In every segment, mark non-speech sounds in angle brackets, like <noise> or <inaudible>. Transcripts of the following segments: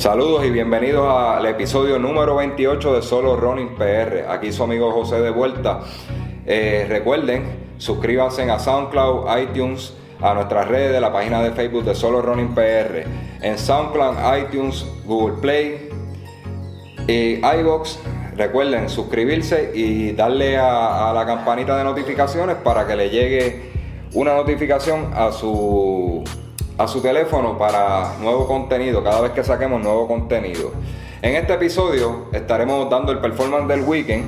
Saludos y bienvenidos al episodio número 28 de Solo Running PR. Aquí su amigo José de vuelta. Eh, recuerden, suscríbanse a SoundCloud, iTunes, a nuestras redes, la página de Facebook de Solo Running PR. En SoundCloud, iTunes, Google Play y iBox. Recuerden suscribirse y darle a la campanita de notificaciones para que le llegue una notificación a su a su teléfono para nuevo contenido, cada vez que saquemos nuevo contenido. En este episodio estaremos dando el performance del weekend,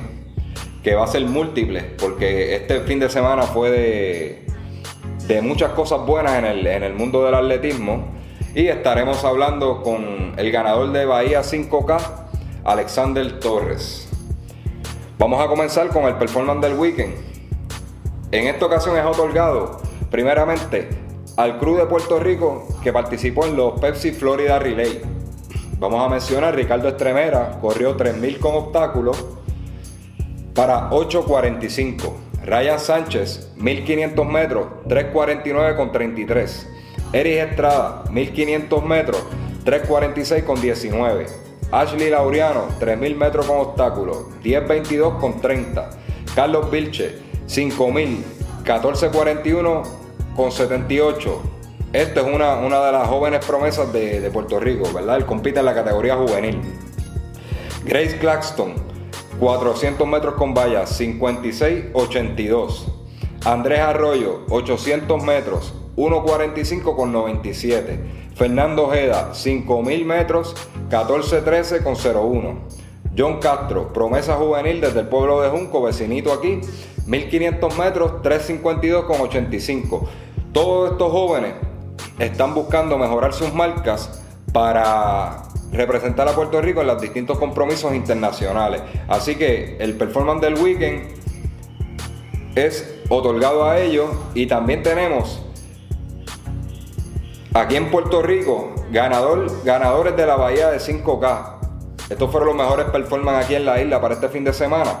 que va a ser múltiple, porque este fin de semana fue de, de muchas cosas buenas en el, en el mundo del atletismo. Y estaremos hablando con el ganador de Bahía 5K, Alexander Torres. Vamos a comenzar con el performance del weekend. En esta ocasión es otorgado, primeramente, al Cruz de Puerto Rico que participó en los Pepsi Florida Relay. Vamos a mencionar Ricardo Estremera, corrió 3000 con obstáculos para 8.45. Ryan Sánchez, 1500 metros, 3.49 con 33. Eris Estrada, 1500 metros, 3.46 con 19. Ashley Laureano, 3000 metros con obstáculos, 10.22 con 30. Carlos Vilche, 5000, 14.41 con 78. Esta es una, una de las jóvenes promesas de, de, Puerto Rico, ¿verdad? Él compite en la categoría juvenil. Grace Claxton, 400 metros con vallas, 56-82. Andrés Arroyo, 800 metros, 1.45 con 97. Fernando Ojeda, 5000 metros, 14-13 con 01. John Castro, promesa juvenil desde el pueblo de Junco, vecinito aquí, 1500 metros, 352 con 85. Todos estos jóvenes están buscando mejorar sus marcas para representar a Puerto Rico en los distintos compromisos internacionales. Así que el performance del weekend es otorgado a ellos y también tenemos aquí en Puerto Rico ganador, ganadores de la Bahía de 5K. Estos fueron los mejores performances aquí en la isla para este fin de semana.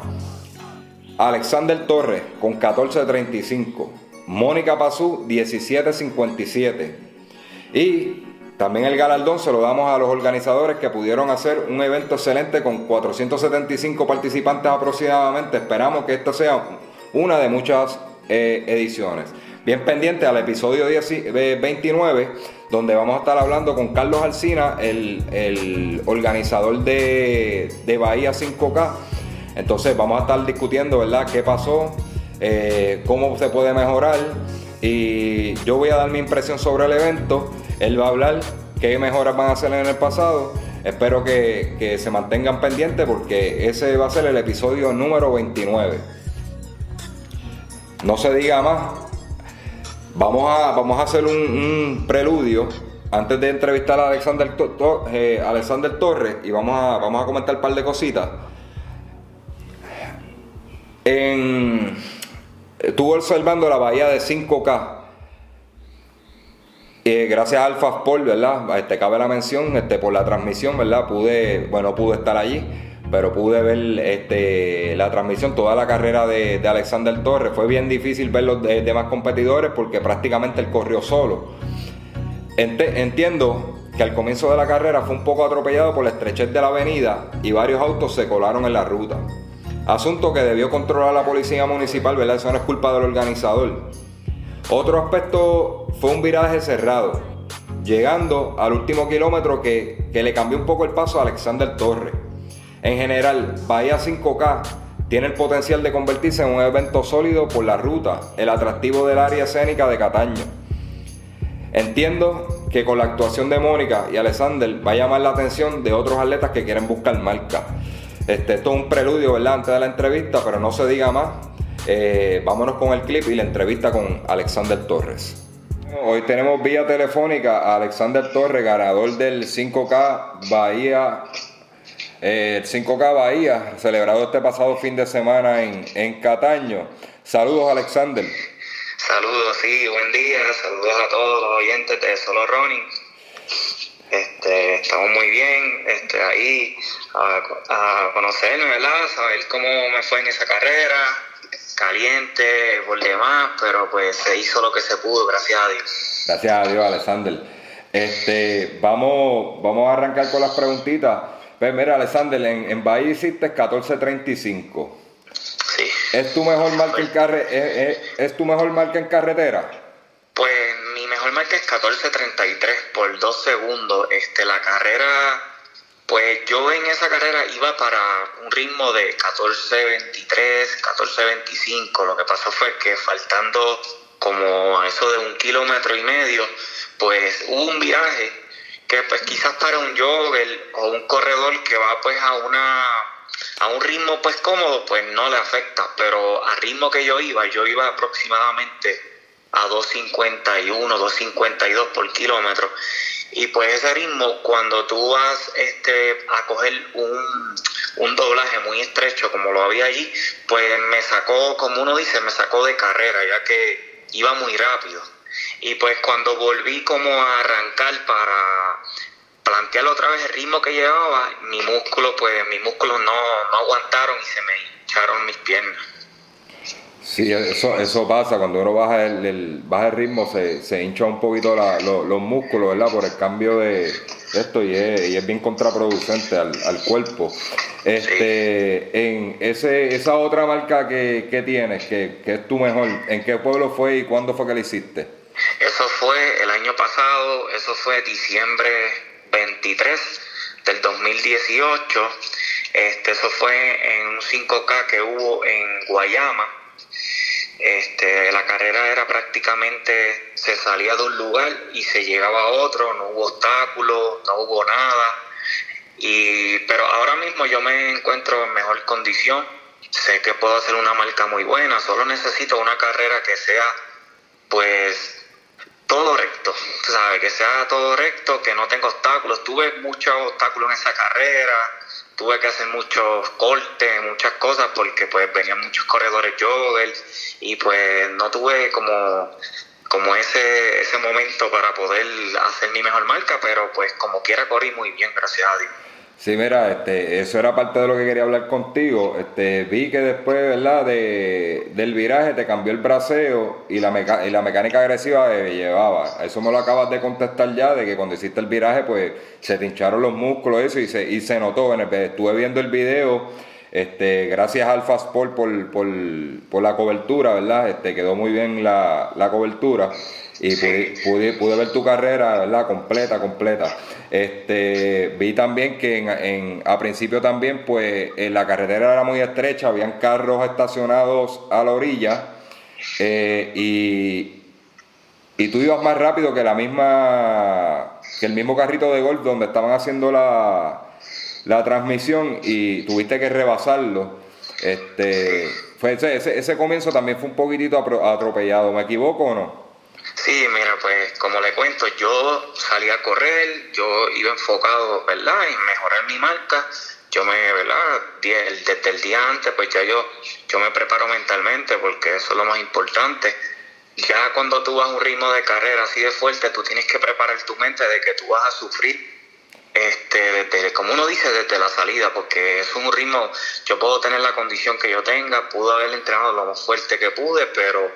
Alexander Torres con 14.35. Mónica Pazú 17.57. Y también el galardón se lo damos a los organizadores que pudieron hacer un evento excelente con 475 participantes aproximadamente. Esperamos que esto sea una de muchas eh, ediciones. Bien pendiente al episodio 10, 29, donde vamos a estar hablando con Carlos Alcina, el, el organizador de, de Bahía 5K. Entonces vamos a estar discutiendo, ¿verdad? ¿Qué pasó? Eh, ¿Cómo se puede mejorar? Y yo voy a dar mi impresión sobre el evento. Él va a hablar qué mejoras van a hacer en el pasado. Espero que, que se mantengan pendientes porque ese va a ser el episodio número 29. No se diga más. Vamos a, vamos a hacer un, preludio antes de entrevistar a Alexander, eh, Alexander Torres y vamos a, vamos a comentar un par de cositas. En, estuve observando la bahía de 5K. Eh, gracias a Alfa Sport, ¿verdad? Este, cabe la mención este, por la transmisión, ¿verdad? Pude, bueno, pude estar allí, pero pude ver este, la transmisión, toda la carrera de, de Alexander Torres. Fue bien difícil ver los de, demás competidores porque prácticamente él corrió solo. Ent entiendo que al comienzo de la carrera fue un poco atropellado por la estrechez de la avenida y varios autos se colaron en la ruta. Asunto que debió controlar la policía municipal, ¿verdad? Eso no es culpa del organizador. Otro aspecto fue un viraje cerrado, llegando al último kilómetro que, que le cambió un poco el paso a Alexander Torres. En general, Bahía 5K tiene el potencial de convertirse en un evento sólido por la ruta, el atractivo del área escénica de Cataño. Entiendo que con la actuación de Mónica y Alexander va a llamar la atención de otros atletas que quieren buscar marca. Este, esto es un preludio, ¿verdad? Antes de la entrevista, pero no se diga más. Eh, vámonos con el clip y la entrevista con Alexander Torres. Hoy tenemos vía telefónica a Alexander Torres, ganador del 5K Bahía, eh, 5K Bahía, celebrado este pasado fin de semana en, en Cataño. Saludos, Alexander. Saludos, sí, buen día. Saludos a todos los oyentes de Solo Running. Este, estamos muy bien, este, ahí a, a conocerme, ¿verdad? Saber cómo me fue en esa carrera, caliente, por demás, pero pues se hizo lo que se pudo, gracias a Dios. Gracias a Dios, Alexander. Este, vamos, vamos a arrancar con las preguntitas. Pues mira, Alexander, en, en Bahía hiciste 14.35. Sí. ¿Es tu mejor marca en carre, es, es- es tu mejor marca en carretera? Pues mi mejor marca es 14.33 por dos segundos. Este, la carrera, pues yo en esa carrera iba para un ritmo de 14.23, 14.25. Lo que pasó fue que faltando como a eso de un kilómetro y medio, pues hubo un viaje pues quizás para un jogger o un corredor que va pues a una a un ritmo pues cómodo pues no le afecta. Pero al ritmo que yo iba yo iba aproximadamente a 251 252 por kilómetro. Y pues ese ritmo cuando tú vas este a coger un, un doblaje muy estrecho como lo había allí pues me sacó como uno dice me sacó de carrera ya que iba muy rápido. Y pues cuando volví como a arrancar para plantear otra vez el ritmo que llevaba, mi músculo, pues mis músculos no, no aguantaron y se me hincharon mis piernas. Sí, eso, eso pasa, cuando uno baja el, el- baja el ritmo se, se hincha un poquito la- lo- los músculos, ¿verdad? Por el cambio de de esto y es, y es bien contraproducente al, al cuerpo. Este, en ese, esa otra marca que, que tienes, que, que es tu mejor, ¿en qué pueblo fue y cuándo fue que la hiciste? Eso fue el año pasado, eso fue diciembre 23 del 2018. Este, eso fue en un 5K que hubo en Guayama. Este, la carrera era prácticamente, se salía de un lugar y se llegaba a otro, no hubo obstáculos, no hubo nada. Y, pero ahora mismo yo me encuentro en mejor condición. Sé que puedo hacer una marca muy buena, solo necesito una carrera que sea, pues, todo recto, sabes, que sea todo recto, que no tenga obstáculos. Tuve muchos obstáculos en esa carrera, tuve que hacer muchos cortes, muchas cosas, porque pues venían muchos corredores joggers y pues no tuve como, como ese, ese momento para poder hacer mi mejor marca, pero pues como quiera corrí muy bien, gracias a Dios. Sí, mira, este, eso era parte de lo que quería hablar contigo. Este, vi que después, ¿verdad? De, del viraje te cambió el braceo y la, meca- y la mecánica agresiva que llevaba. Eso me lo acabas de contestar ya, de que cuando hiciste el viraje, pues se te hincharon los músculos eso y se, y se notó. En el- estuve viendo el video, este, gracias al Fast Sport por, por, por la cobertura, ¿verdad? Este, quedó muy bien la, la cobertura. Y pude, pude, pude ver tu carrera, ¿verdad? Completa, completa. Este, vi también que en, en- a principio también, pues, en la carretera era muy estrecha, habían carros estacionados a la orilla eh, y, y tú ibas más rápido que la misma, que el mismo carrito de golf donde estaban haciendo la, la transmisión y tuviste que rebasarlo. Este, fue ese, ese, ese comienzo también fue un poquitito atropellado, ¿me equivoco o no? Sí, mira, pues como le cuento, yo salí a correr, yo iba enfocado, ¿verdad?, en mejorar mi marca. Yo me, ¿verdad?, desde el día antes, pues ya yo, yo me preparo mentalmente porque eso es lo más importante. Ya cuando tú vas a un ritmo de carrera así de fuerte, tú tienes que preparar tu mente de que tú vas a sufrir este, desde, como uno dice, desde la salida, porque es un ritmo, yo puedo tener la condición que yo tenga, pude haber entrenado lo más fuerte que pude, pero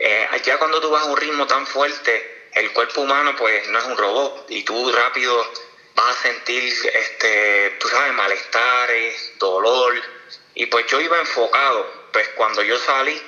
eh, ya cuando tú vas a un ritmo tan fuerte, el cuerpo humano pues no es un robot. Y tú rápido vas a sentir, este, tú sabes, malestares, dolor, y pues yo iba enfocado, pues cuando yo salí,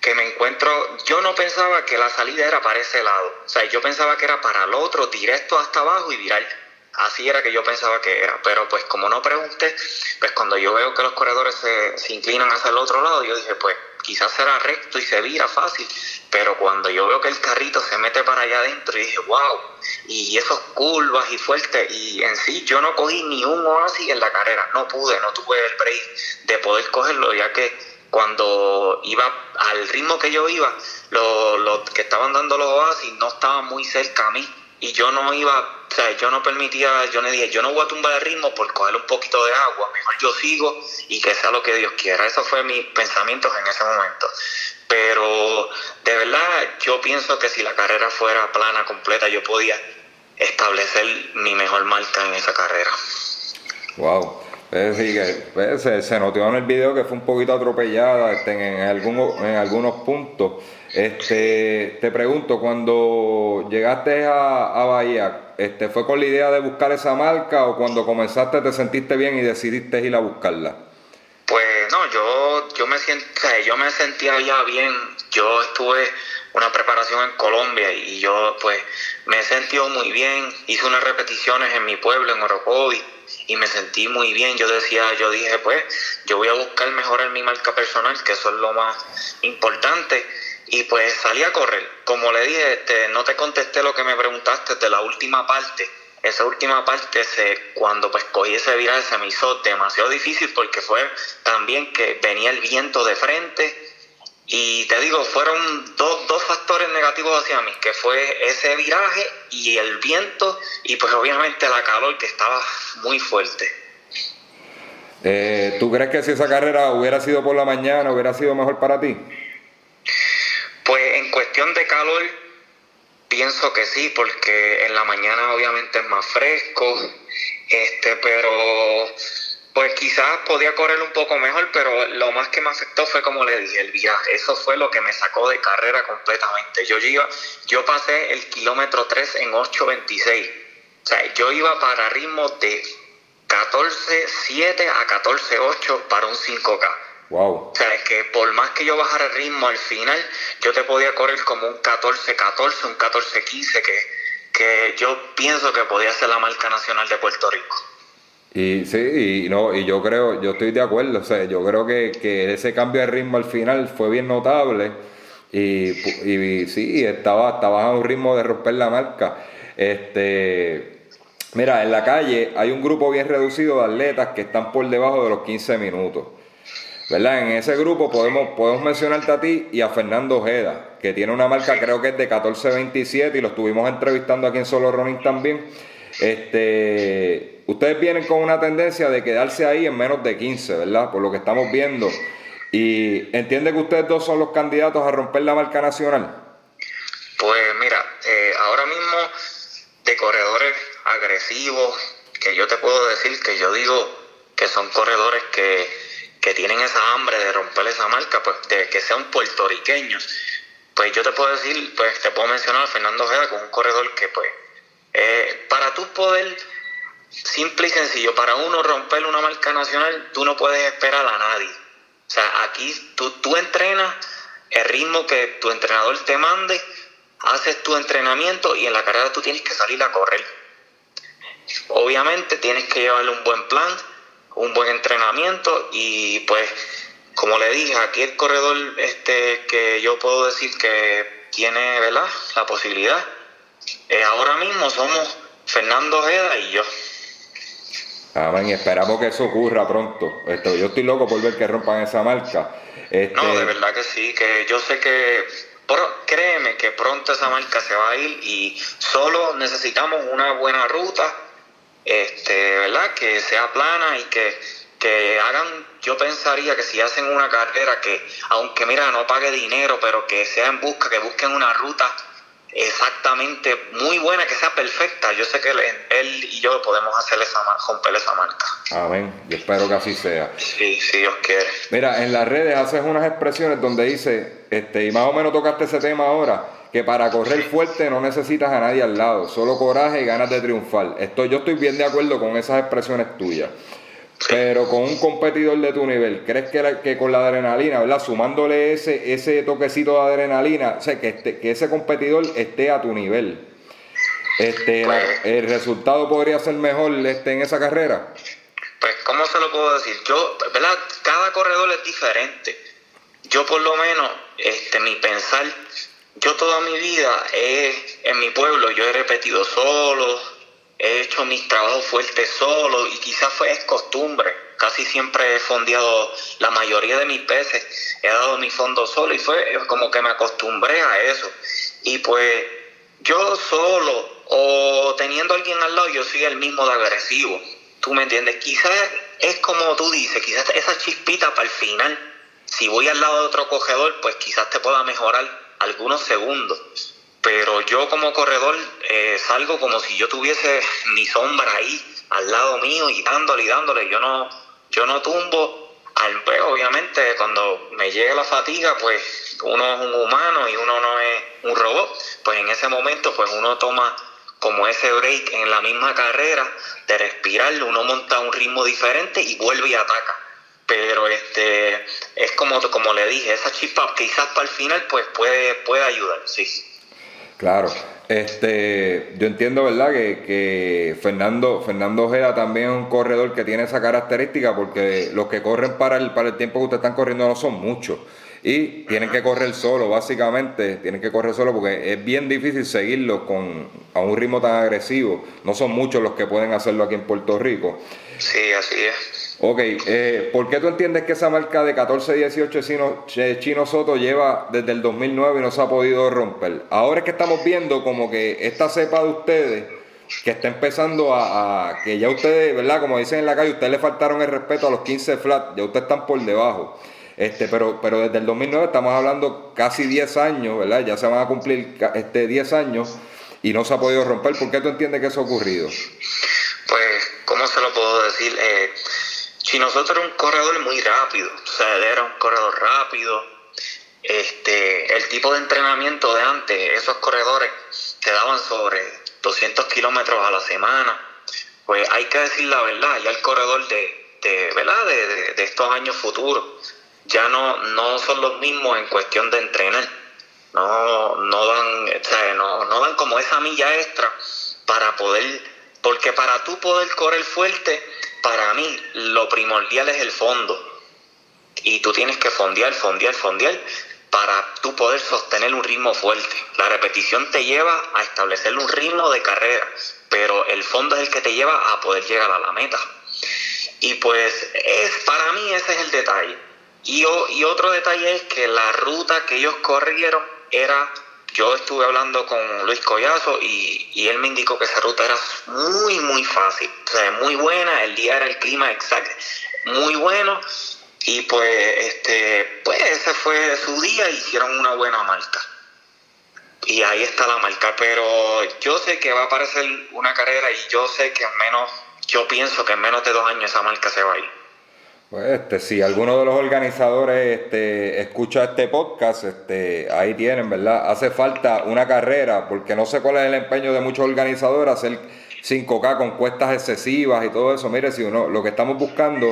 que me encuentro, yo no pensaba que la salida era para ese lado, o sea, yo pensaba que era para el otro, directo hasta abajo y viral. Así era que yo pensaba que era, pero pues como no pregunté, pues cuando yo veo que los corredores se inclinan hacia el otro lado, yo dije, pues quizás será recto y se vira fácil, pero cuando yo veo que el carrito se mete para allá adentro, y dije, wow, y esos curvas y fuertes, y en sí yo no cogí ni un oasis en la carrera, no pude, no tuve el break de poder cogerlo, ya que cuando iba al ritmo que yo iba, los, que estaban dando los oasis no estaban muy cerca a mí y yo no iba, o sea, yo no permitía, yo le dije, yo no voy a tumbar el ritmo por coger un poquito de agua, mejor yo sigo y que sea lo que Dios quiera. Eso fue mi pensamiento en ese momento. Pero de verdad yo pienso que si la carrera fuera plana, completa, yo podía establecer mi mejor marca en esa carrera. Wow. Es que pues, se, notó en el video que fue un poquito atropellada este, en, algunos, en algunos puntos. Este, te pregunto, cuando llegaste a, Bahía, este, ¿fue con la idea de buscar esa marca o cuando comenzaste te sentiste bien y decidiste ir a buscarla? Pues no, yo, yo, me, yo me sentía ya bien. Yo estuve una preparación en Colombia y yo pues me he sentido muy bien. Hice unas repeticiones en mi pueblo, en Orocovi y me sentí muy bien. Yo decía, yo dije, pues, yo voy a buscar mejorar mi marca personal, que eso es lo más importante. Y pues salí a correr. Como le dije, no te contesté lo que me preguntaste de la última parte. Esa última parte, se, cuando pues cogí ese viral, se me hizo demasiado difícil porque fue también que venía el viento de frente y te digo, fueron dos, dos factores negativos hacia mí, que fue ese viraje y el viento y pues obviamente la calor que estaba muy fuerte. Eh, ¿Tú crees que si esa carrera hubiera sido por la mañana, hubiera sido mejor para ti? Pues en cuestión de calor, pienso que sí, porque en la mañana obviamente es más fresco, este, pero pues quizás podía correr un poco mejor, pero lo más que me afectó fue como le dije, el viaje. Eso fue lo que me sacó de carrera completamente. Yo iba, yo pasé el kilómetro 3 en 8.26. O sea, yo iba para ritmo de 14.7 a 14.8 para un 5K. Wow. O sea, es que por más que yo bajara el ritmo al final, yo te podía correr como un 14-14, un 14-15, que, que yo pienso que podía ser la marca nacional de Puerto Rico. Y sí, y no, y yo creo, yo estoy de acuerdo, o sea, yo creo que, que ese cambio de ritmo al final fue bien notable y, y sí, estaba, estaba a un ritmo de romper la marca. Este, mira, en la calle hay un grupo bien reducido de atletas que están por debajo de los 15 minutos. ¿Verdad? En ese grupo podemos, podemos mencionarte a ti y a Fernando Ojeda, que tiene una marca creo que es de 14.27 y lo estuvimos entrevistando aquí en Solo Running también. Este, ustedes vienen con una tendencia de quedarse ahí en menos de 15, ¿verdad? Por lo que estamos viendo. ¿Y entiende que ustedes dos son los candidatos a romper la marca nacional? Pues mira, eh, ahora mismo de corredores agresivos, que yo te puedo decir que yo digo que son corredores que, que tienen esa hambre de romper esa marca, pues de que sean puertorriqueños. Pues yo te puedo decir, pues te puedo mencionar a Fernando Ojeda como un corredor que pues eh, para tú poder, simple y sencillo, para uno romper una marca nacional, tú no puedes esperar a nadie. O sea, aquí tú, tú entrenas el ritmo que tu entrenador te mande, haces tu entrenamiento y en la carrera tú tienes que salir a correr. Obviamente tienes que llevarle un buen plan, un buen entrenamiento y pues como le dije, aquí el corredor este que yo puedo decir que tiene ¿verdad? la posibilidad eh, ahora mismo somos Fernando Ojeda y yo. Amén, esperamos que eso ocurra pronto. Esto, yo estoy loco por ver que rompan esa marca. Este... No, de verdad que sí, que yo sé que, créeme que pronto esa marca se va a ir y solo necesitamos una buena ruta, este, ¿verdad? Que sea plana y que, que hagan, yo pensaría que si hacen una carrera que, aunque mira, no pague dinero, pero que sea en busca, que busquen una ruta exactamente muy buena, que sea perfecta. Yo sé que él, y yo podemos hacer esa, romper esa marca. Amén. Yo espero que así sea. Sí, si Dios quiere. Mira, en las redes haces unas expresiones donde dice, este, y más o menos tocaste ese tema ahora, que para correr fuerte no necesitas a nadie al lado, solo coraje y ganas de triunfar. Esto, yo estoy bien de acuerdo con esas expresiones tuyas. Pero con un competidor de tu nivel, ¿crees que, que con la adrenalina, ¿verdad? Sumándole ese, ese toquecito de adrenalina, o sea, que, este, que ese competidor esté a tu nivel, este, pues- ¿el resultado podría ser mejor este, en esa carrera? Pues, ¿cómo se lo puedo decir? Yo, ¿verdad? Cada corredor es diferente. Yo, por lo menos, este, mi pensar, yo toda mi vida he, en mi pueblo, yo he repetido solo, he hecho mis trabajos fuertes solo y quizás fue es costumbre. Casi siempre he fondeado la mayoría de mis veces, he dado mi fondo solo y fue como que me acostumbré a eso. Y pues yo solo o teniendo alguien al lado, yo soy el mismo de agresivo. ¿Tú me entiendes? Quizás es como tú dices, quizás esa chispita para el final, si voy al lado de otro cogedor, pues quizás te pueda mejorar algunos segundos. Pero yo como corredor eh, salgo como si yo tuviese mi sombra ahí al lado mío y dándole y dándole. Yo no, yo no tumbo. Al, pues, obviamente cuando me llegue la fatiga, pues uno es un humano y uno no es un robot. Pues en ese momento, pues uno toma como ese break en la misma carrera de respirar, uno monta un ritmo diferente y vuelve y ataca. Pero este es como, como le dije, esa chispa quizás para el final pues puede, puede ayudar, sí. Claro, este, yo entiendo, ¿verdad? Que, que, Fernando, Fernando Ojeda también es un corredor que tiene esa característica porque los que corren para el, para el tiempo que ustedes están corriendo no son muchos y tienen que correr solo, básicamente, tienen que correr solo porque es bien difícil seguirlo con, a un ritmo tan agresivo. No son muchos los que pueden hacerlo aquí en Puerto Rico. Sí, así es. Ok, eh, ¿por qué tú entiendes que esa marca de 14-18 Chino, Chino Soto lleva desde el 2009 y no se ha podido romper? Ahora es que estamos viendo como que esta cepa de ustedes que está empezando a, que ya ustedes, ¿verdad? Como dicen en la calle, ustedes le faltaron el respeto a los 15 flat, ya ustedes están por debajo. Este, pero, pero desde el 2009 estamos hablando casi 10 años, ¿verdad? Ya se van a cumplir este, 10 años y no se ha podido romper. ¿Por qué tú entiendes que eso ha ocurrido? Pues, ¿cómo se lo puedo decir? Eh, si nosotros era un corredor muy rápido, o sea, era un corredor rápido, este, el tipo de entrenamiento de antes, esos corredores te daban sobre 200 kilómetros a la semana, pues hay que decir la verdad, ya el corredor de, de ¿verdad? de, de estos años futuros ya no, no son los mismos en cuestión de entrenar. No, no dan, o sea, no, no dan como esa milla extra para poder, porque para tú poder correr fuerte, para mí lo primordial es el fondo. Y tú tienes que fondear, fondear, fondear para tú poder sostener un ritmo fuerte. La repetición te lleva a establecer un ritmo de carrera, pero el fondo es el que te lleva a poder llegar a la meta. Y pues es para mí ese es el detalle y, y otro detalle es que la ruta que ellos corrieron era, yo estuve hablando con Luis Collazo y, y él me indicó que esa ruta era muy, muy fácil, o sea, muy buena, el día era el clima exacto, muy bueno y pues este pues ese fue su día hicieron una buena marca. Y ahí está la marca pero yo sé que va a aparecer una carrera y yo sé que en menos yo pienso que en menos de dos años esa marca se va a ir pues este, si alguno de los organizadores este, escucha este podcast, este, ahí tienen, ¿verdad? Hace falta una carrera, porque no sé cuál es el empeño de muchos organizadores, hacer 5K con cuestas excesivas y todo eso. Mire, si uno, lo que estamos buscando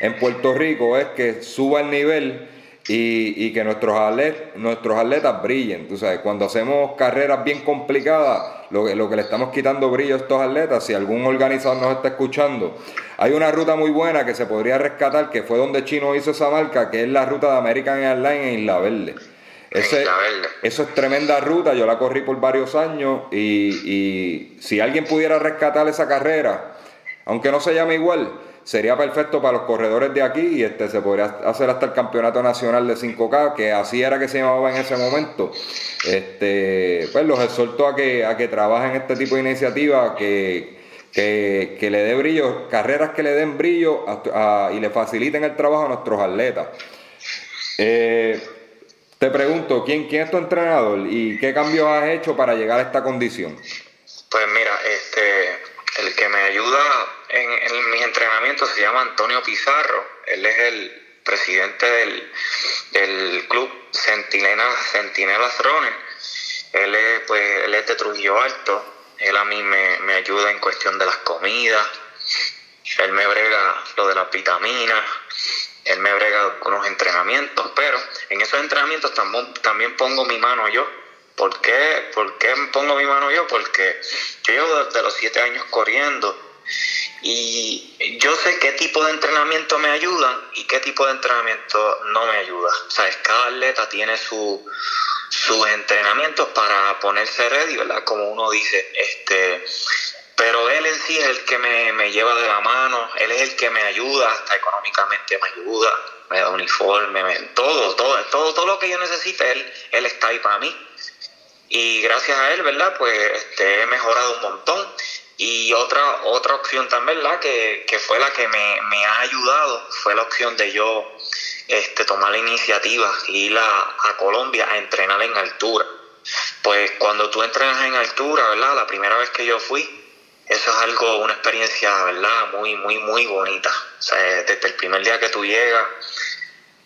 en Puerto Rico es que suba el nivel y, y que nuestros, atletas, nuestros atletas brillen. Tú sabes, cuando hacemos carreras bien complicadas, lo que, lo que le estamos quitando brillo a estos atletas, si algún organizador nos está escuchando, hay una ruta muy buena que se podría rescatar, que fue donde Chino hizo esa marca, que es la ruta de American Airlines en Isla Verde. Ese, eso es tremenda ruta, yo la corrí por varios años y, y si alguien pudiera rescatar esa carrera, aunque no se llame igual, sería perfecto para los corredores de aquí y este se podría hacer hasta el campeonato nacional de 5K, que así era que se llamaba en ese momento. Este, pues los exhorto a que, a que trabajen este tipo de iniciativas, que, que, que, le dé brillo, carreras que le den brillo y le faciliten el trabajo a nuestros atletas. Eh, te pregunto, ¿quién, ¿quién es tu entrenador y qué cambios has hecho para llegar a esta condición? Pues mira, este, el que me ayuda en, mis entrenamientos se llama Antonio Pizarro. Él es el presidente del, del club Centinelas, Centinelas. Él es, pues, él es de Trujillo Alto. Él a mí me, me ayuda en cuestión de las comidas. Él me brega lo de las vitaminas. Él me brega con los entrenamientos. Pero en esos entrenamientos también pongo mi mano yo. ¿Por qué? ¿Por qué pongo mi mano yo? Porque yo llevo desde los siete años corriendo y yo sé qué tipo de entrenamiento me ayudan y qué tipo de entrenamiento no me ayuda. O sea, cada atleta tiene su, sus entrenamientos para ponerse ready, ¿verdad? Como uno dice, este, pero él en sí es el que me, me, lleva de la mano, él es el que me ayuda, hasta económicamente me ayuda, me da uniforme, me, todo, todo, todo, todo lo que yo necesite, él, él está ahí para mí. Y gracias a él, ¿verdad? Pues este, he mejorado un montón. Y otra, otra opción también, ¿verdad? Que, que fue la que me, me, ha ayudado, fue la opción de yo este, tomar la iniciativa, ir a, a Colombia a entrenar en altura. Pues cuando tú entrenas en altura, ¿verdad? La primera vez que yo fui, eso es algo, una experiencia, ¿verdad? Muy, muy, muy bonita. Desde el primer día que tú llegas,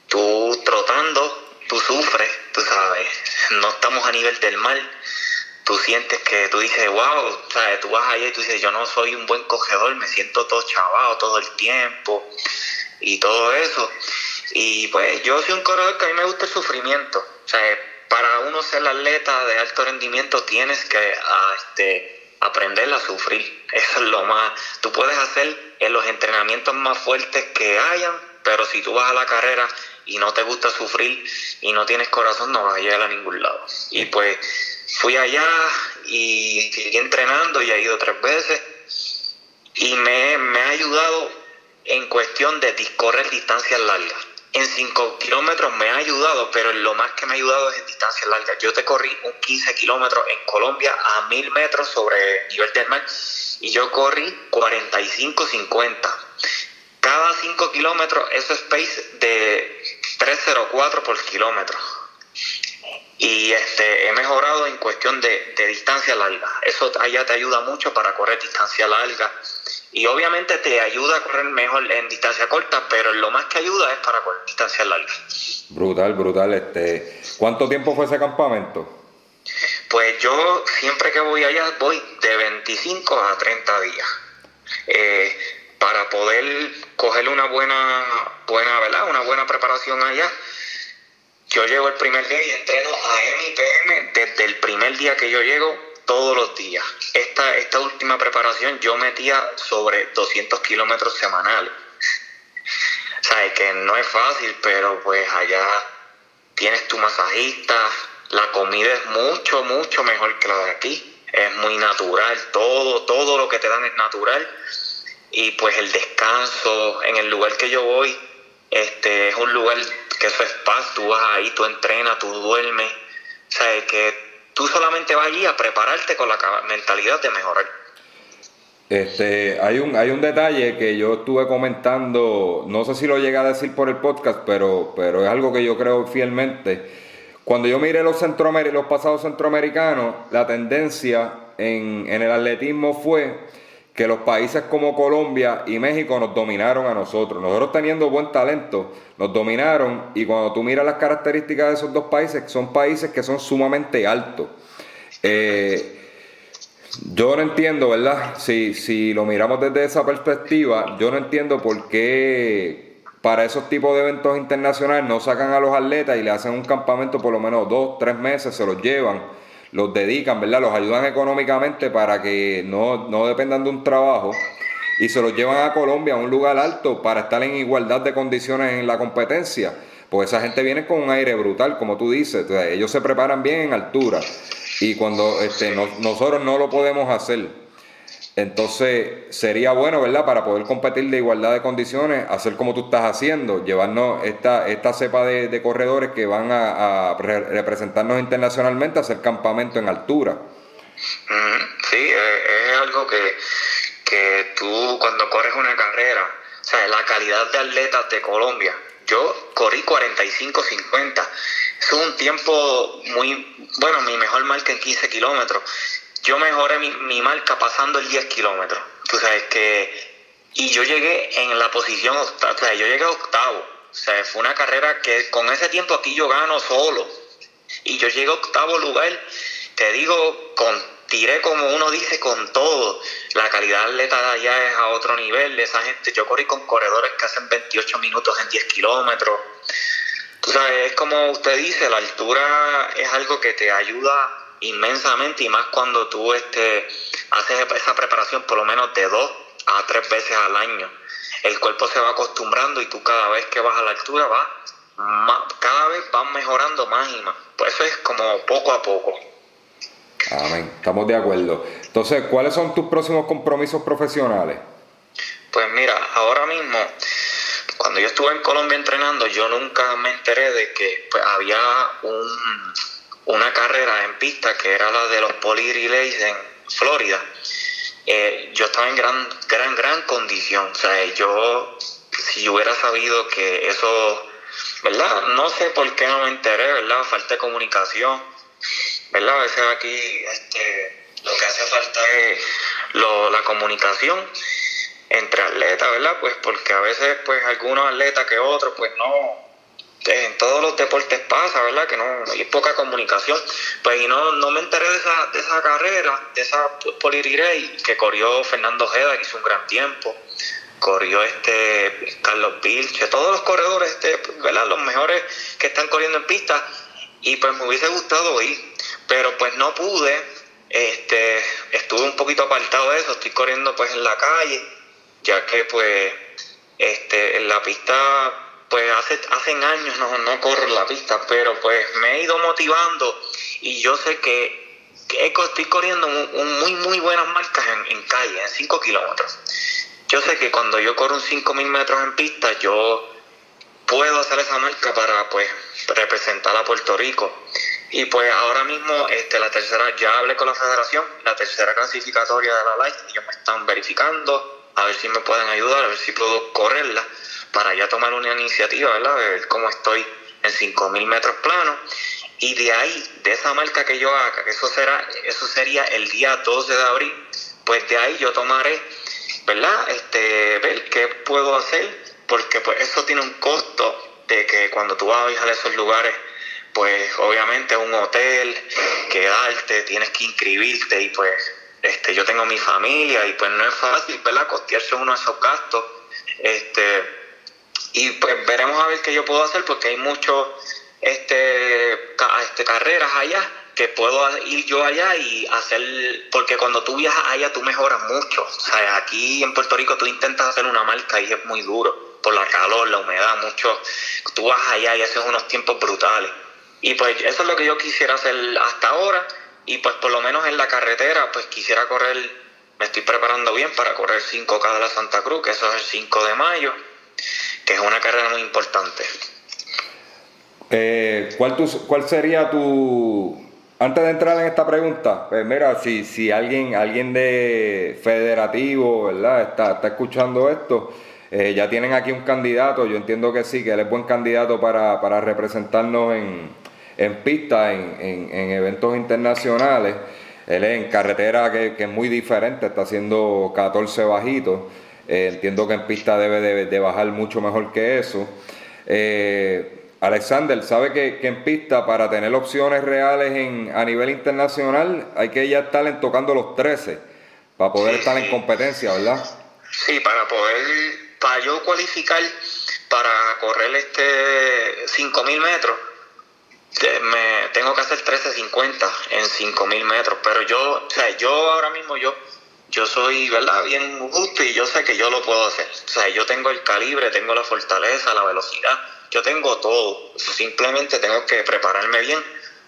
tú trotando, tú sufres, sabes, no estamos a nivel del mar. Tú sientes que tú dices, wow, ¿sabes? tú vas allá y tú dices, yo no soy un buen cogedor, me siento todo chavado todo el tiempo y todo eso. Y pues yo soy un corredor que a mí me gusta el sufrimiento. O sea, para uno ser atleta de alto rendimiento tienes que a, este, aprender a sufrir. <laughs> Eso es lo más. Tú puedes hacer en los entrenamientos más fuertes que hayan, pero si tú vas a la carrera y no te gusta sufrir y no tienes corazón, no vas a llegar a ningún lado. Y pues fui allá y seguí entrenando y he ido tres veces y me, me ha ayudado en cuestión de discorrer distancias largas en 5 kilómetros me ha ayudado, pero lo más que me ha ayudado es en distancia larga. Yo te corrí un 15 kilómetros en Colombia a 1000 metros sobre nivel del mar y yo corrí 45-50. Cada 5 kilómetros, eso es pace de 304 por kilómetro. Y este, he mejorado en cuestión de, de distancia larga. Eso allá te ayuda mucho para correr distancia larga y obviamente te ayuda a correr mejor en distancia corta, pero lo más que ayuda es para correr distancia larga. Brutal, brutal. Este, ¿Cuánto tiempo fue ese campamento? Pues yo siempre que voy allá voy de 25 a 30 días. Eh, para poder coger una buena, buena, ¿verdad? Una buena preparación allá. Yo llego el primer día y entreno a MIPM desde el primer día que yo llego todos los días. Esta, esta última preparación yo metía sobre 200 kilómetros semanales. Sabes que no es fácil, pero pues allá tienes tu masajista, la comida es mucho, mucho mejor que la de aquí. Es muy natural, todo, todo lo que te dan es natural. Y pues el descanso, en el lugar que yo voy, este es un lugar que eso es paz, tú vas ahí, tú entrenas, tú duermes. Sabes que tú solamente vas allí a prepararte con la mentalidad de mejorar. Este, hay un, hay un detalle que yo estuve comentando, no sé si lo llegué a decir por el podcast, pero, pero es algo que yo creo fielmente. Cuando yo miré los, los pasados centroamericanos, la tendencia en, en el atletismo fue que los países como Colombia y México nos dominaron a nosotros. Nosotros teniendo buen talento, nos dominaron y cuando tú miras las características de esos dos países, son países que son sumamente altos. Eh, yo no entiendo, ¿verdad? Si, si lo miramos desde esa perspectiva, yo no entiendo por qué para esos tipos de eventos internacionales no sacan a los atletas y le hacen un campamento por lo menos dos, tres meses, se los llevan los dedican, ¿verdad? Los ayudan económicamente para que no, no dependan de un trabajo y se los llevan a Colombia, a un lugar alto, para estar en igualdad de condiciones en la competencia. Pues esa gente viene con un aire brutal, como tú dices. ellos se preparan bien en altura. Y cuando este, nosotros no lo podemos hacer, entonces sería bueno, ¿verdad? Para poder competir de igualdad de condiciones, hacer como tú estás haciendo, llevarnos esta, esta cepa de, corredores que van a, representarnos internacionalmente, a hacer campamento en altura. Sí, es, algo que, que tú cuando corres una carrera, o sea, la calidad de atletas de Colombia, yo corrí 45-50, es un tiempo muy, bueno, mi mejor marca en 15 kilómetros yo mejoré mi, marca pasando el 10 kilómetros. Tú sabes que. Y yo llegué en la posición octava, o sea, yo llegué octavo. O sea, fue una carrera que con ese tiempo aquí yo gano solo. Y yo llegué a octavo lugar, te digo, con, tiré como uno dice con todo. La calidad atleta de allá es a otro nivel. Esa gente, yo corrí con corredores que hacen 28 minutos en 10 kilómetros. Tú sabes, es como usted dice, la altura es algo que te ayuda inmensamente y más cuando tú este, haces esa preparación por lo menos de dos a tres veces al año. El cuerpo se va acostumbrando y tú cada vez que vas a la altura vas, cada vez vas mejorando más y más. Pues eso es como poco a poco. Amén, estamos de acuerdo. Entonces, ¿cuáles son tus próximos compromisos profesionales? Pues mira, ahora mismo, cuando yo estuve en Colombia entrenando, yo nunca me enteré de que pues, había un, una carrera en pista que era la de los poly relays en Florida. Eh, yo estaba en gran, gran, gran condición. O sea, yo, si hubiera sabido que eso, ¿verdad? No sé por qué no me enteré, ¿verdad? Falta de comunicación, ¿verdad? A veces aquí este, lo que hace falta es la comunicación entre atletas, ¿verdad? Pues porque a veces, pues algunos atletas que otros, pues no, en todos los deportes pasa, ¿verdad? Que no hay poca comunicación. Pues y no, no me enteré de esa, de esa carrera, de esa Polirigray que corrió Fernando Ojeda, que hizo un gran tiempo. Corrió este Carlos Vilche, todos los corredores, este, ¿verdad? Los mejores que están corriendo en pista. Y pues me hubiese gustado ir, pero pues no pude. Este, estuve un poquito apartado de eso, estoy corriendo pues en la calle, ya que pues este, en la pista pues hace, hace años no, no corro la pista, pero pues me he ido motivando y yo sé que, estoy corriendo muy, muy buenas marcas en, calle, en 5 kilómetros. Yo sé que cuando yo corro un 5000 metros en pista, yo puedo hacer esa marca para pues representar a Puerto Rico. Y pues ahora mismo este, la tercera, ya hablé con la federación, la tercera clasificatoria de la Light, ellos me están verificando, a ver si me pueden ayudar, a ver si puedo correrla para ya tomar una iniciativa, ¿verdad? De ver cómo estoy en 5.000 metros planos. Y de ahí, de esa marca que yo haga, que eso, será, eso sería el día 12 de abril, pues de ahí yo tomaré, ¿verdad? Este, ver qué puedo hacer, porque pues eso tiene un costo de que cuando tú vas a viajar a esos lugares, pues obviamente un hotel, quedarte, tienes que inscribirte y pues este, yo tengo mi familia y pues no es fácil, ¿verdad? Costearse uno de esos gastos. Este, y pues veremos a ver qué yo puedo hacer porque hay muchos este, este, carreras allá que puedo ir yo allá y hacer, porque cuando tú viajas allá tú mejoras mucho. O sea, aquí en Puerto Rico tú intentas hacer una marca y es muy duro por la calor, la humedad, mucho. Tú vas allá y haces unos tiempos brutales. Y pues eso es lo que yo quisiera hacer hasta ahora. Y pues por lo menos en la carretera, pues quisiera correr, me estoy preparando bien para correr 5K de la Santa Cruz, que eso es el 5 de mayo que es una carrera muy importante. Eh, ¿cuál, ¿Cuál sería tu... Antes de entrar en esta pregunta, pues mira, si, si alguien, alguien de federativo, ¿verdad? Está, está escuchando esto, eh, ya tienen aquí un candidato, yo entiendo que sí, que él es buen candidato para, representarnos en, en pista, en, eventos internacionales. Él es en carretera que, que es muy diferente, está haciendo 14 bajitos. Eh, entiendo que en pista debe de, bajar mucho mejor que eso. Eh, Alexander, ¿sabe que, en pista para tener opciones reales en, a nivel internacional hay que ya estar en tocando los 13 para poder estar en competencia, ¿verdad? Sí, para poder, para yo cualificar para correr este 5000 metros, me tengo que hacer 13.50 en 5000 metros, pero yo, o sea, yo ahora mismo yo yo soy, ¿verdad? Bien justo y yo sé que yo lo puedo hacer. O sea, yo tengo el calibre, tengo la fortaleza, la velocidad, yo tengo todo. Simplemente tengo que prepararme bien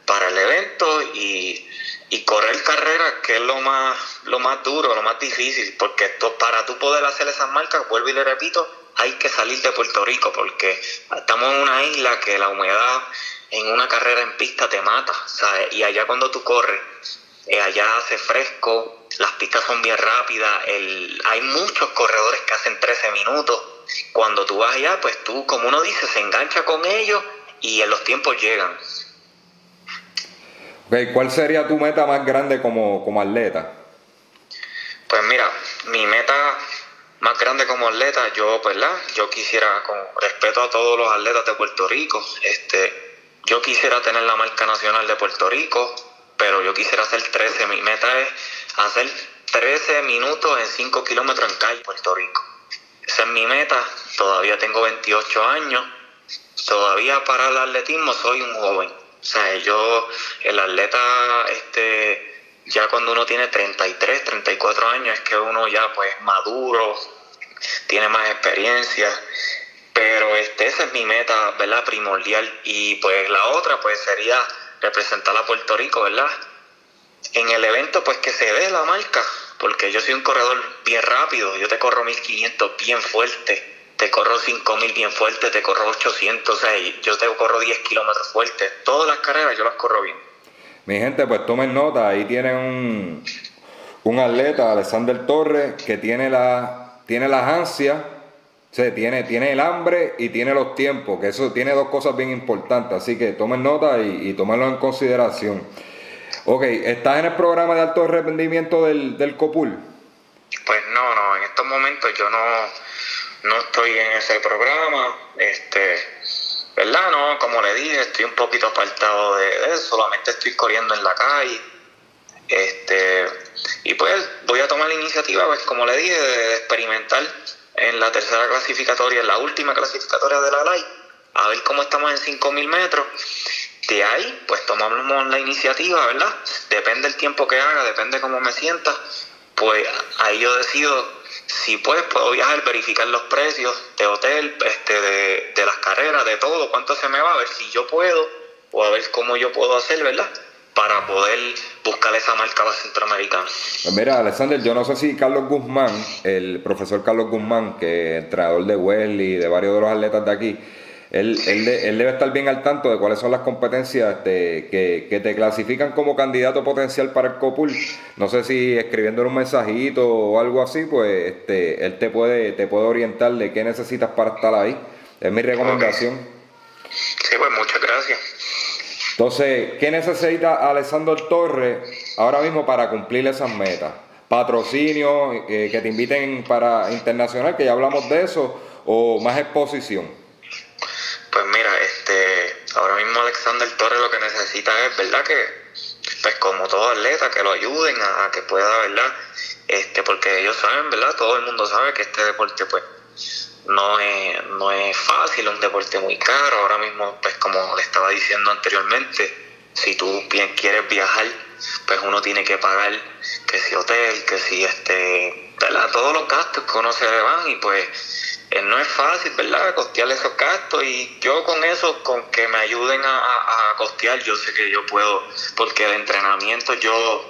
para el evento y, y correr carreras, que es lo más, lo más duro, lo más difícil, porque esto, para tú poder hacer esas marcas, vuelvo y le repito, hay que salir de Puerto Rico, porque estamos en una isla que la humedad en una carrera en pista te mata, ¿sabes? Y allá cuando tú corres, eh, allá hace fresco, las pistas son bien rápidas, el, hay muchos corredores que hacen 13 minutos. Cuando tú vas allá, pues tú, como uno dice, se engancha con ellos y en los tiempos llegan. ¿Cuál sería tu meta más grande como, como atleta? Pues mira, mi meta más grande como atleta, yo, ¿verdad? Yo quisiera, con respeto a todos los atletas de Puerto Rico, este, yo quisiera tener la marca nacional de Puerto Rico, pero yo quisiera hacer 13. Mi meta es hacer 13 minutos en 5 kilómetros en calle Puerto Rico. Esa es mi meta. Todavía tengo 28 años. Todavía para el atletismo soy un joven. O sea, yo, el atleta, este, ya cuando uno tiene 33, 34 años, es que uno ya pues maduro, tiene más experiencia. Pero este, esa es mi meta, ¿verdad? Primordial. Y pues la otra pues sería representar a Puerto Rico, ¿verdad? En el evento pues que se dé la marca, porque yo soy un corredor bien rápido, yo te corro 1500 bien fuerte, te corro 5000 bien fuerte, te corro 800, o yo te corro 10 kilómetros fuerte, todas las carreras yo las corro bien. Mi gente, pues tomen nota, ahí tienen un, un atleta, Alexander Torres, que tiene la, tiene las ansias, tiene, tiene el hambre y tiene los tiempos, que eso tiene dos cosas bien importantes, así que tomen nota y, y tómenlo en consideración. Ok, ¿estás en el programa de alto rendimiento del, del COPUL? Pues no, no, en estos momentos yo no, no estoy en ese programa, este, ¿verdad? No, como le dije, estoy un poquito apartado de, eso, solamente estoy corriendo en la calle, este, y pues voy a tomar la iniciativa, pues como le dije, de experimentar en la tercera clasificatoria, en la última clasificatoria de la LAI, a ver cómo estamos en 5000 metros de ahí, pues tomamos la iniciativa, ¿verdad? Depende del tiempo que haga, depende cómo me sienta, pues ahí yo decido si pues puedo viajar, verificar los precios de hotel, este, de, de las carreras, de todo, cuánto se me va, a ver si yo puedo o a ver cómo yo puedo hacer, ¿verdad? Para poder buscar esa marca centroamericana. Pues mira, Alexander, yo no sé si Carlos Guzmán, el profesor Carlos Guzmán, que es entrenador de Welly y de varios de los atletas de aquí, él, él, debe estar bien al tanto de cuáles son las competencias este, que, te clasifican como candidato potencial para el COPUL. No sé si escribiéndole un mensajito o algo así, pues este, él te puede, te puede orientar de qué necesitas para estar ahí. Es mi recomendación. Sí, pues muchas gracias. Entonces, ¿qué necesita Alessandro Torres ahora mismo para cumplir esas metas? Patrocinio, eh, que te inviten para internacional, que ya hablamos de eso, o más exposición. Pues mira, este, ahora mismo Alexander Torres lo que necesita es, ¿verdad? Que, pues como todo atleta, que lo ayuden a, que pueda, ¿verdad? Este, porque ellos saben, ¿verdad? Todo el mundo sabe que este deporte, pues, no es, no es fácil, un deporte muy caro. Ahora mismo, pues como le estaba diciendo anteriormente, si tú bien quieres viajar, pues uno tiene que pagar que si hotel, que si este, ¿verdad? Todos los gastos que uno se le van y pues eh, no es fácil, ¿verdad? Costear esos gastos y yo con eso, con que me ayuden a, costear, yo sé que yo puedo, porque de entrenamiento yo,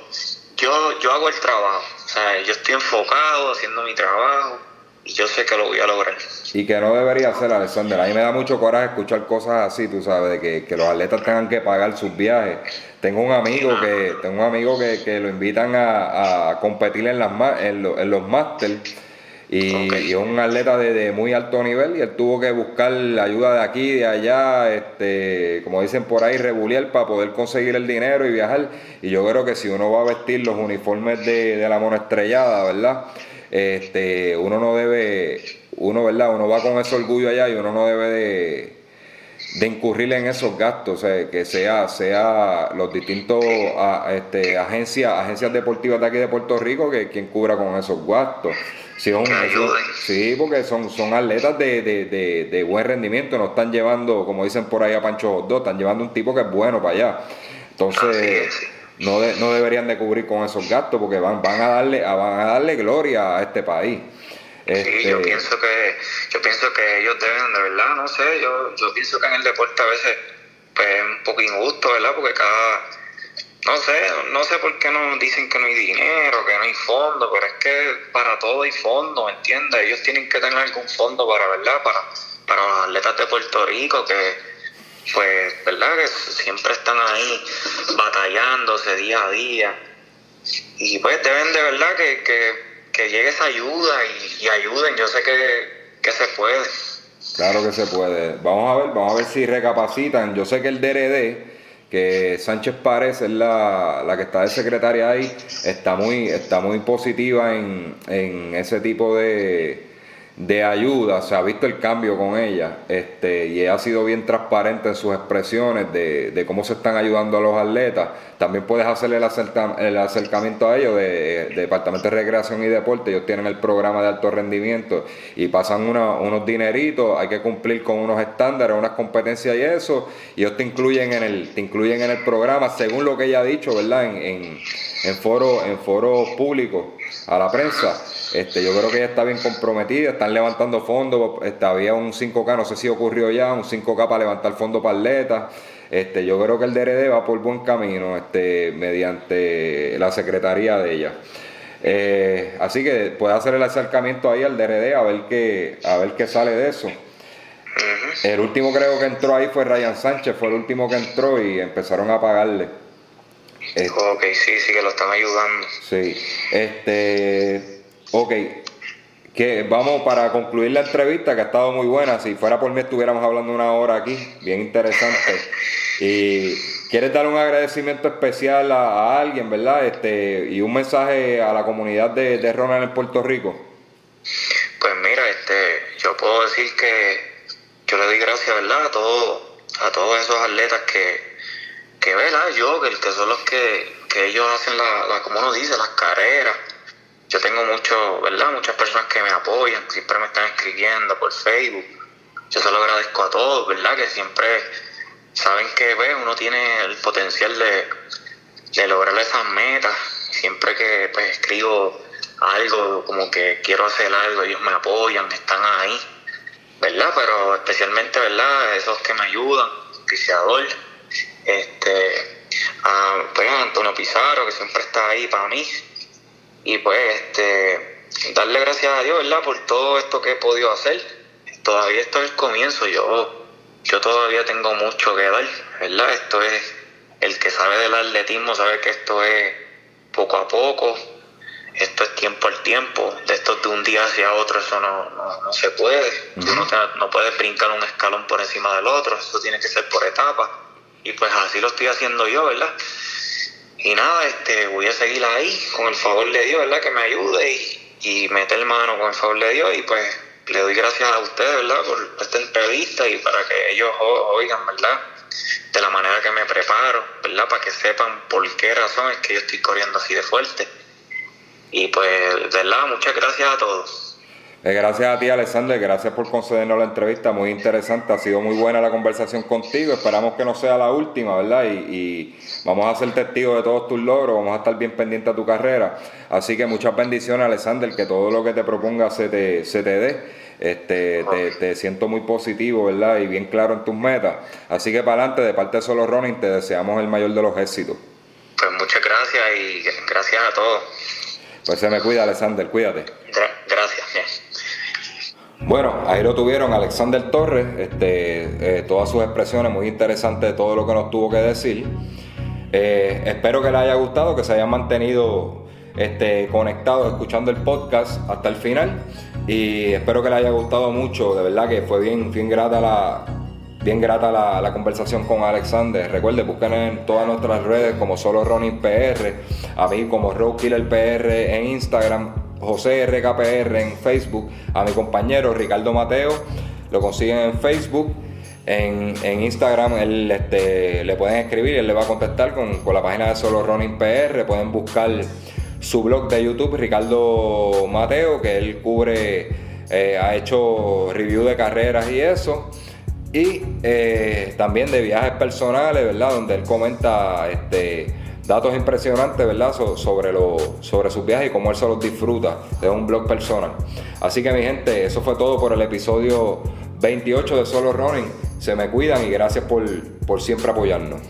yo, yo hago el trabajo, o sea, yo estoy enfocado haciendo mi trabajo y yo sé que lo voy a lograr. Y que no debería ser, Alexander. A mí me da mucho coraje escuchar cosas así, tú sabes, de que, que los atletas tengan que pagar sus viajes. Tengo un amigo que tengo un amigo que, que lo invitan a, a competir en, las, en, en los máster y, es un atleta de, muy alto nivel y él tuvo que buscar la ayuda de aquí, de allá, este, como dicen por ahí, rebuliar para poder conseguir el dinero y viajar. Y yo creo que si uno va a vestir los uniformes de, la mona estrellada, ¿verdad? Este, uno no debe, uno, ¿verdad? Uno va con ese orgullo allá y uno no debe de, de incurrir en esos gastos, que sea, sea los distintos este, agencias, agencias deportivas de aquí de Puerto Rico que quien cubra con esos gastos. Sí, sí, porque son, son atletas de, de, de, buen rendimiento, no están llevando, como dicen por ahí a Pancho dos, están llevando un tipo que es bueno para allá. Entonces, no, no deberían de cubrir con esos gastos porque van, van, a darle, van a darle gloria a este país. Sí, yo este, pienso que yo pienso que ellos deben, de verdad, no sé, yo, yo pienso que en el deporte a veces pues, es un poco injusto, ¿verdad? Porque cada no sé, no sé por qué nos dicen que no hay dinero, que no hay fondo, pero es que para todo hay fondo, ¿me entiendes? Ellos tienen que tener algún fondo para, ¿verdad? Para, para los atletas de Puerto Rico que, pues, ¿verdad? Que siempre están ahí batallándose día a día. Y pues deben de verdad que, que, llegue esa ayuda y, ayuden. Yo sé que, que se puede. Claro que se puede. Vamos a ver, vamos a ver si recapacitan. Yo sé que el DRD que Sánchez Párez es la, la, que está de secretaria ahí, está muy, está muy positiva en, en ese tipo de, de ayuda, se ha visto el cambio con ella este, y ha sido bien transparente en sus expresiones de, de cómo se están ayudando a los atletas. También puedes hacerle el, el acercamiento a ellos de, Departamento de Recreación y Deporte, ellos tienen el programa de alto rendimiento y pasan unos dineritos, hay que cumplir con unos estándares, unas competencias y eso, y ellos te incluyen en el, te incluyen en el programa según lo que ella ha dicho, ¿verdad? En, en, en foros en foro públicos a la prensa Este, yo creo que ella está bien comprometida, están levantando fondos, este, había un 5K, no sé si ocurrió ya, un 5K para levantar fondos para atletas. Este, yo creo que el DRD va por buen camino este, mediante la secretaría de ella. Eh, así que puede hacer el acercamiento ahí al DRD a ver qué, a ver qué sale de eso. El último creo que entró ahí fue Ryan Sánchez, fue el último que entró y empezaron a pagarle. ok, sí, sí que lo están ayudando. Sí, este, ok, que vamos para concluir la entrevista que ha estado muy buena. Si fuera por mí estuviéramos hablando una hora aquí, bien interesante. Y quieres dar un agradecimiento especial a, alguien, ¿verdad? Este y un mensaje a la comunidad de, de Ronald en Puerto Rico. Pues mira, este, yo puedo decir que yo le doy gracias, ¿verdad? A todos, a todos esos atletas que, que ¿verdad? Yo, que, que son los que, que ellos hacen la, la, como uno dice, las carreras yo tengo mucho, ¿verdad? Muchas personas que me apoyan, siempre me están escribiendo por Facebook. Yo se lo agradezco a todos, ¿verdad? Que siempre saben que pues, uno tiene el potencial de, de lograr esas metas. Siempre que pues, escribo algo, como que quiero hacer algo, ellos me apoyan, están ahí, ¿verdad? Pero especialmente, ¿verdad? Esos que me ayudan, Cristiador, este, pues, Antonio Pizarro, que siempre está ahí para mí y pues este darle gracias a Dios, ¿verdad? Por todo esto que he podido hacer. Todavía esto es el comienzo, yo, yo todavía tengo mucho que dar, ¿verdad? Esto es, el que sabe del atletismo sabe que esto es poco a poco, esto es tiempo al tiempo, de esto de un día hacia otro eso no, no, se puede, no, no puedes brincar un escalón por encima del otro, eso tiene que ser por etapas, y pues así lo estoy haciendo yo, ¿verdad? Y nada, este, voy a seguir ahí con el favor de Dios, ¿verdad? Que me ayude y, y meter mano con el favor de Dios y pues le doy gracias a ustedes, ¿verdad? Por esta entrevista y para que ellos oigan, ¿verdad? De la manera que me preparo, ¿verdad? Para que sepan por qué razón es que yo estoy corriendo así de fuerte. Y pues, ¿verdad? Muchas gracias a todos. Eh, gracias a ti, Alexander. Gracias por concedernos la entrevista. Muy interesante. Ha sido muy buena la conversación contigo. Esperamos que no sea la última, ¿verdad? Y, vamos a ser testigos de todos tus logros. Vamos a estar bien pendientes a tu carrera. Así que muchas bendiciones, Alexander. Que todo lo que te proponga se te, se te dé. Este, te, siento muy positivo, ¿verdad? Y bien claro en tus metas. Así que para adelante, de parte de Solo Running, te deseamos el mayor de los éxitos. Pues muchas gracias y gracias a todos. Pues se me cuida, Alexander. Cuídate. gracias. Bueno, ahí lo tuvieron Alexander Torres, este, eh, todas sus expresiones muy interesantes de todo lo que nos tuvo que decir. Eh, espero que les haya gustado, que se hayan mantenido este, conectados escuchando el podcast hasta el final y espero que les haya gustado mucho, de verdad que fue bien, bien grata la, bien grata la, conversación con Alexander. Recuerde, busquen en todas nuestras redes como solo Ronin PR, a mí como Roadkiller PR en Instagram, José RKPR en Facebook, a mi compañero Ricardo Mateo, lo consiguen en Facebook. En, Instagram él, este, le pueden escribir él le va a contestar con, la página de Solo Running PR. Pueden buscar su blog de YouTube, Ricardo Mateo, que él cubre, eh, ha hecho review de carreras y eso. Y eh, también de viajes personales, ¿verdad? Donde él comenta este, datos impresionantes, ¿verdad? sobre, lo, sobre sus viajes y cómo él se los disfruta de un blog personal. Así que mi gente, eso fue todo por el episodio 28 de Solo Running. Se me cuidan y gracias por, por siempre apoyarnos.